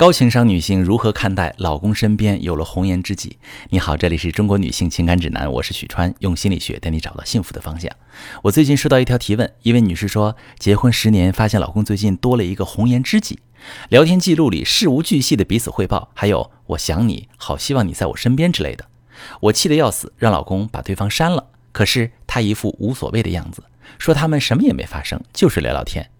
高情商女性如何看待老公身边有了红颜知己？你好，这里是中国女性情感指南，我是许川，用心理学带你找到幸福的方向。我最近收到一条提问，一位女士说，结婚十年，发现老公最近多了一个红颜知己，聊天记录里事无巨细的彼此汇报，还有我想你好，希望你在我身边之类的。我气得要死，让老公把对方删了。可是他一副无所谓的样子，说他们什么也没发生，就是聊聊天。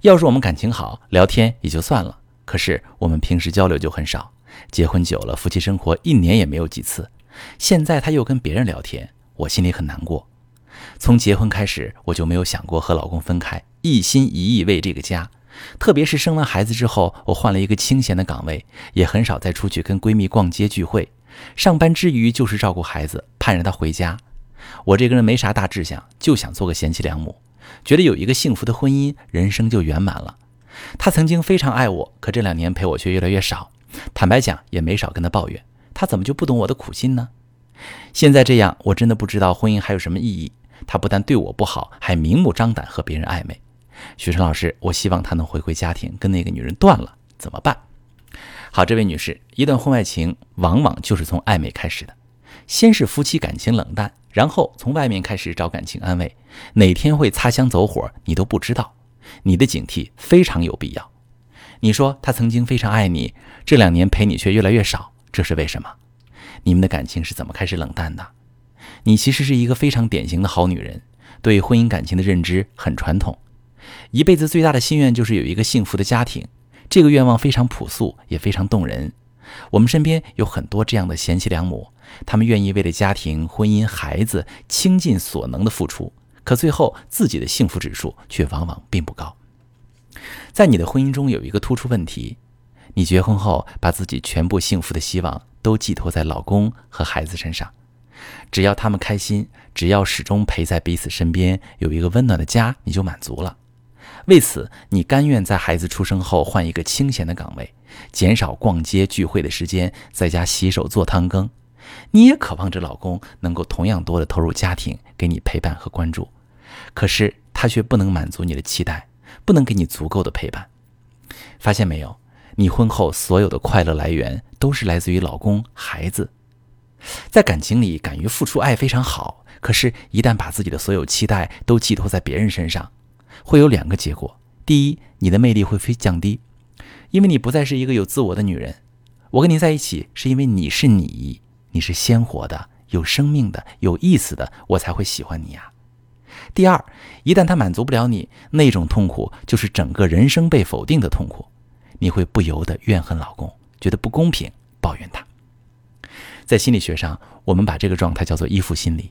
要是我们感情好，聊天也就算了。可是我们平时交流就很少，结婚久了，夫妻生活一年也没有几次。现在他又跟别人聊天，我心里很难过。从结婚开始，我就没有想过和老公分开，一心一意为这个家。特别是生完孩子之后，我换了一个清闲的岗位，也很少再出去跟闺蜜逛街聚会。上班之余就是照顾孩子，盼着他回家。我这个人没啥大志向，就想做个贤妻良母，觉得有一个幸福的婚姻，人生就圆满了。他曾经非常爱我，可这两年陪我却越来越少。坦白讲，也没少跟他抱怨。他怎么就不懂我的苦心呢？现在这样，我真的不知道婚姻还有什么意义。他不但对我不好，还明目张胆和别人暧昧。许晨老师，我希望他能回归家庭，跟那个女人断了，怎么办？好，这位女士，一段婚外情往往就是从暧昧开始的。先是夫妻感情冷淡，然后从外面开始找感情安慰，哪天会擦枪走火，你都不知道。你的警惕非常有必要。你说他曾经非常爱你，这两年陪你却越来越少，这是为什么？你们的感情是怎么开始冷淡的？你其实是一个非常典型的好女人，对婚姻感情的认知很传统，一辈子最大的心愿就是有一个幸福的家庭。这个愿望非常朴素，也非常动人。我们身边有很多这样的贤妻良母，她们愿意为了家庭、婚姻、孩子倾尽所能的付出。可最后，自己的幸福指数却往往并不高。在你的婚姻中有一个突出问题：你结婚后把自己全部幸福的希望都寄托在老公和孩子身上，只要他们开心，只要始终陪在彼此身边，有一个温暖的家，你就满足了。为此，你甘愿在孩子出生后换一个清闲的岗位，减少逛街聚会的时间，在家洗手做汤羹。你也渴望着老公能够同样多的投入家庭，给你陪伴和关注。可是他却不能满足你的期待，不能给你足够的陪伴。发现没有，你婚后所有的快乐来源都是来自于老公、孩子。在感情里，敢于付出爱非常好。可是，一旦把自己的所有期待都寄托在别人身上，会有两个结果：第一，你的魅力会飞降低，因为你不再是一个有自我的女人。我跟你在一起，是因为你是你，你是鲜活的、有生命的、有意思的，我才会喜欢你呀。第二，一旦他满足不了你，那种痛苦就是整个人生被否定的痛苦，你会不由得怨恨老公，觉得不公平，抱怨他。在心理学上，我们把这个状态叫做依附心理。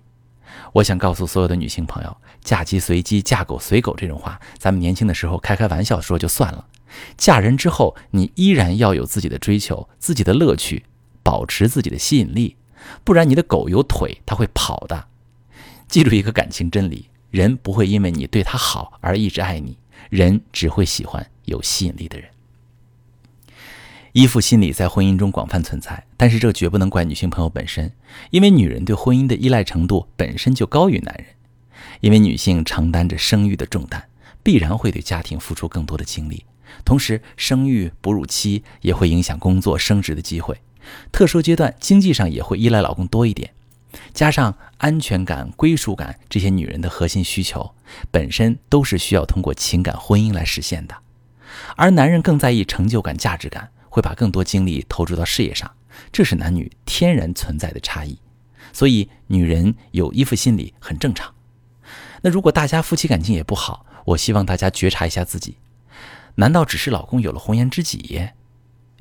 我想告诉所有的女性朋友，“嫁鸡随鸡，嫁狗随狗”这种话，咱们年轻的时候开开玩笑说就算了，嫁人之后，你依然要有自己的追求，自己的乐趣，保持自己的吸引力，不然你的狗有腿，它会跑的。记住一个感情真理。人不会因为你对他好而一直爱你，人只会喜欢有吸引力的人。依附心理在婚姻中广泛存在，但是这绝不能怪女性朋友本身，因为女人对婚姻的依赖程度本身就高于男人。因为女性承担着生育的重担，必然会对家庭付出更多的精力，同时生育、哺乳期也会影响工作升职的机会，特殊阶段经济上也会依赖老公多一点。加上安全感、归属感这些女人的核心需求，本身都是需要通过情感婚姻来实现的。而男人更在意成就感、价值感，会把更多精力投注到事业上，这是男女天然存在的差异。所以，女人有依附心理很正常。那如果大家夫妻感情也不好，我希望大家觉察一下自己：难道只是老公有了红颜知己？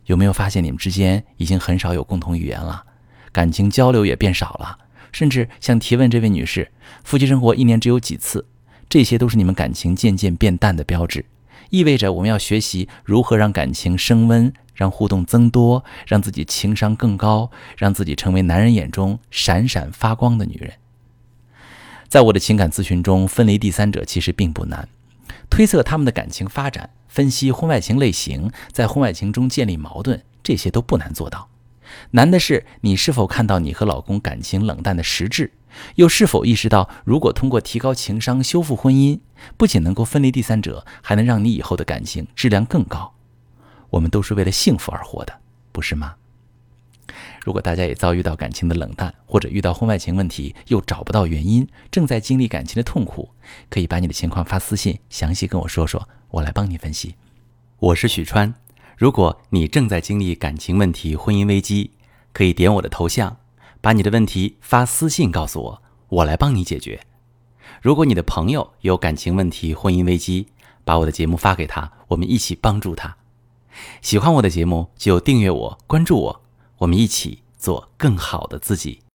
有没有发现你们之间已经很少有共同语言了？感情交流也变少了，甚至像提问这位女士，夫妻生活一年只有几次，这些都是你们感情渐渐变淡的标志，意味着我们要学习如何让感情升温，让互动增多，让自己情商更高，让自己成为男人眼中闪闪发光的女人。在我的情感咨询中，分离第三者其实并不难，推测他们的感情发展，分析婚外情类型，在婚外情中建立矛盾，这些都不难做到。难的是，你是否看到你和老公感情冷淡的实质，又是否意识到，如果通过提高情商修复婚姻，不仅能够分离第三者，还能让你以后的感情质量更高。我们都是为了幸福而活的，不是吗？如果大家也遭遇到感情的冷淡，或者遇到婚外情问题又找不到原因，正在经历感情的痛苦，可以把你的情况发私信，详细跟我说说，我来帮你分析。我是许川，如果你正在经历感情问题、婚姻危机，可以点我的头像，把你的问题发私信告诉我，我来帮你解决。如果你的朋友有感情问题、婚姻危机，把我的节目发给他，我们一起帮助他。喜欢我的节目就订阅我、关注我。我们一起做更好的自己。